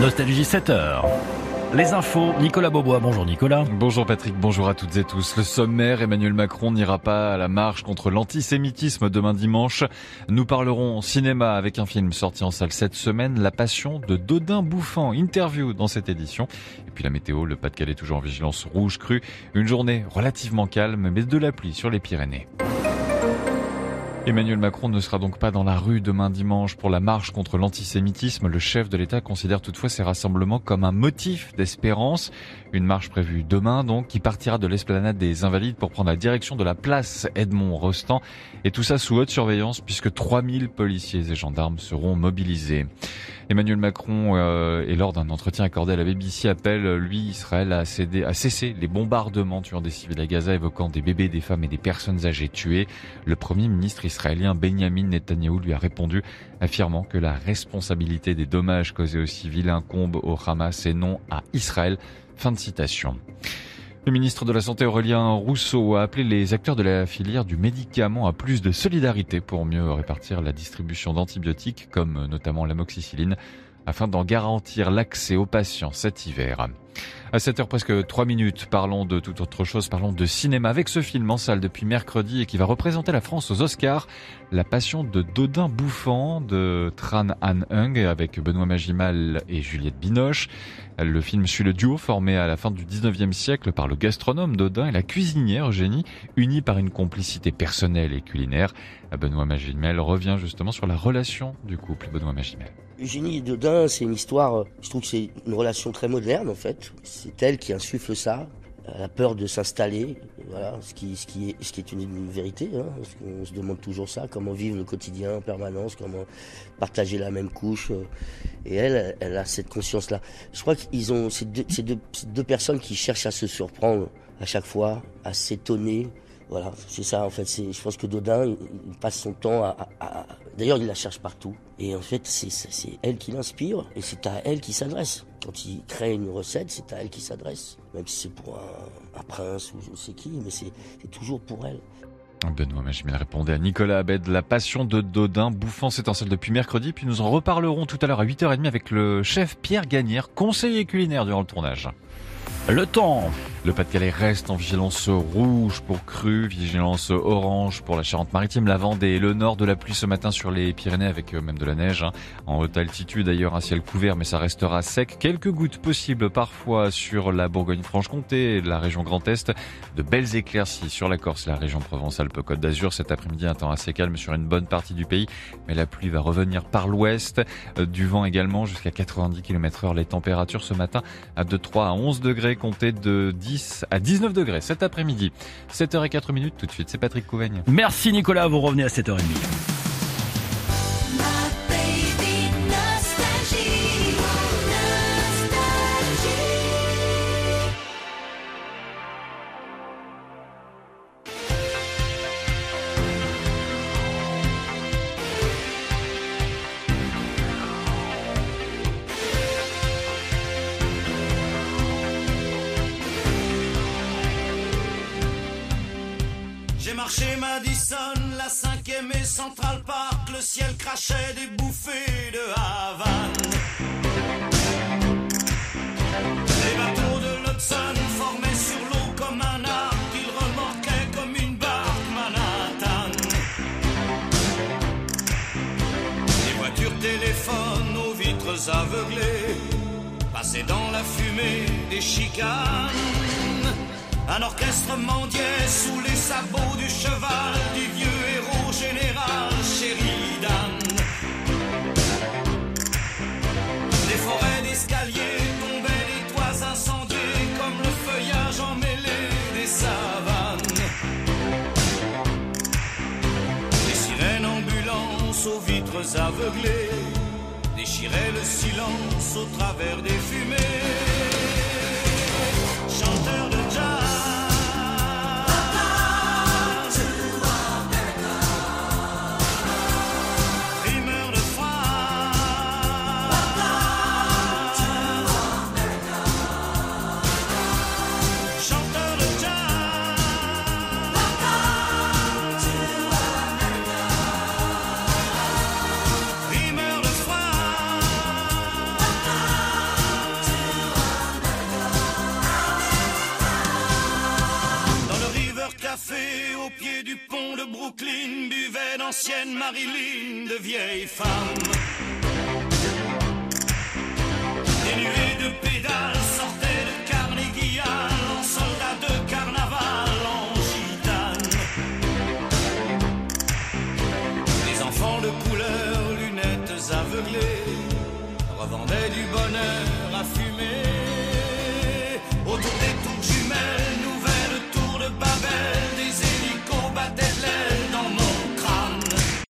Nostalgie 7 heures. Les infos, Nicolas Beaubois. Bonjour Nicolas. Bonjour Patrick, bonjour à toutes et tous. Le sommaire, Emmanuel Macron n'ira pas à la marche contre l'antisémitisme demain dimanche. Nous parlerons cinéma avec un film sorti en salle cette semaine, La Passion de Dodin Bouffant. Interview dans cette édition. Et puis la météo, le Pas-de-Calais toujours en vigilance rouge crue. Une journée relativement calme, mais de la pluie sur les Pyrénées. Emmanuel Macron ne sera donc pas dans la rue demain dimanche pour la marche contre l'antisémitisme. Le chef de l'État considère toutefois ces rassemblements comme un motif d'espérance. Une marche prévue demain donc qui partira de l'esplanade des Invalides pour prendre la direction de la place Edmond Rostand. Et tout ça sous haute surveillance puisque 3000 policiers et gendarmes seront mobilisés. Emmanuel Macron, euh, et lors d'un entretien accordé à la BBC, appelle, lui, Israël, à, céder, à cesser les bombardements tuant des civils à Gaza, évoquant des bébés, des femmes et des personnes âgées tuées. Le premier ministre israélien Benjamin Netanyahu lui a répondu, affirmant que la responsabilité des dommages causés au Hamas et non à Israël. Fin de citation. Le ministre de la Santé Aurélien Rousseau a appelé les acteurs de la filière du médicament à plus de solidarité pour mieux répartir la distribution d'antibiotiques comme notamment l'amoxicilline afin d'en garantir l'accès aux patients cet hiver. À 7h presque 3 minutes, parlons de toute autre chose, parlons de cinéma avec ce film en salle depuis mercredi et qui va représenter la France aux Oscars, La Passion de Dodin Bouffant de Tran Han Hung avec Benoît Magimal et Juliette Binoche. Le film suit le duo formé à la fin du 19e siècle par le gastronome Dodin et la cuisinière Eugénie, unis par une complicité personnelle et culinaire. Benoît Magimel revient justement sur la relation du couple Benoît Magimel. Eugénie et Dodin, c'est une histoire, je trouve que c'est une relation très moderne en fait. C'est elle qui insuffle ça. Elle a peur de s'installer, voilà, ce qui, ce qui, est, une, vérité. Hein, parce qu'on se demande toujours ça, comment vivre le quotidien en permanence, comment partager la même couche. Et elle, elle a cette conscience-là. Je crois qu'ils ont, ces deux, personnes qui cherchent à se surprendre à chaque fois, à s'étonner, voilà, c'est ça en fait. Je pense que Dodin, passe son temps à, à, D'ailleurs, il la cherche partout. Et en fait, c'est elle qui l'inspire et c'est à elle qui s'adresse. Quand il crée une recette, c'est à elle qui s'adresse. Même si c'est pour un, un, prince ou je sais qui, mais c'est toujours pour elle. Benoît Magimel répondait à Nicolas Abed. La passion de Dodin bouffant c'est en salle depuis mercredi. Puis nous en reparlerons tout à l'heure à 8h30 avec le chef Pierre Gagnère, conseiller culinaire durant le tournage. Le temps. Le Pas-de-Calais reste en vigilance rouge pour cru, vigilance orange pour la Charente-Maritime, la Vendée et le nord de la pluie ce matin sur les Pyrénées avec euh, même de la neige. Hein. En haute altitude d'ailleurs un ciel couvert mais ça restera sec. Quelques gouttes possibles parfois sur la Bourgogne-Franche-Comté la région Grand Est. De belles éclaircies sur la Corse, la région Provence-Alpes-Côte d'Azur. Cet après-midi un temps assez calme sur une bonne partie du pays mais la pluie va revenir par l'ouest. Euh, du vent également jusqu'à 90 km heure. Les températures ce matin de 3 à 11 degrés comptées de 10 à 19 degrés cet après-midi. 7h04 minutes tout de suite, c'est Patrick Couvaigne. Merci Nicolas, vous revenez à 7h30. Marché Madison, la cinquième et Central Park, le ciel crachait des bouffées de Havane. Les bateaux de l'Hudson formaient sur l'eau comme un arc, qu'ils remorquaient comme une barque Manhattan. Les voitures téléphones aux vitres aveuglées passaient dans la fumée des chicanes. Un orchestre mendiait sous les sabots du cheval du vieux héros général Sheridan. Les forêts d'escaliers tombaient, les toits incendiés comme le feuillage emmêlé des savanes. Les sirènes ambulances aux vitres aveuglées déchiraient le silence au travers des fumées. L'ancienne Marilyn de vieille femme. Des nuées de pédales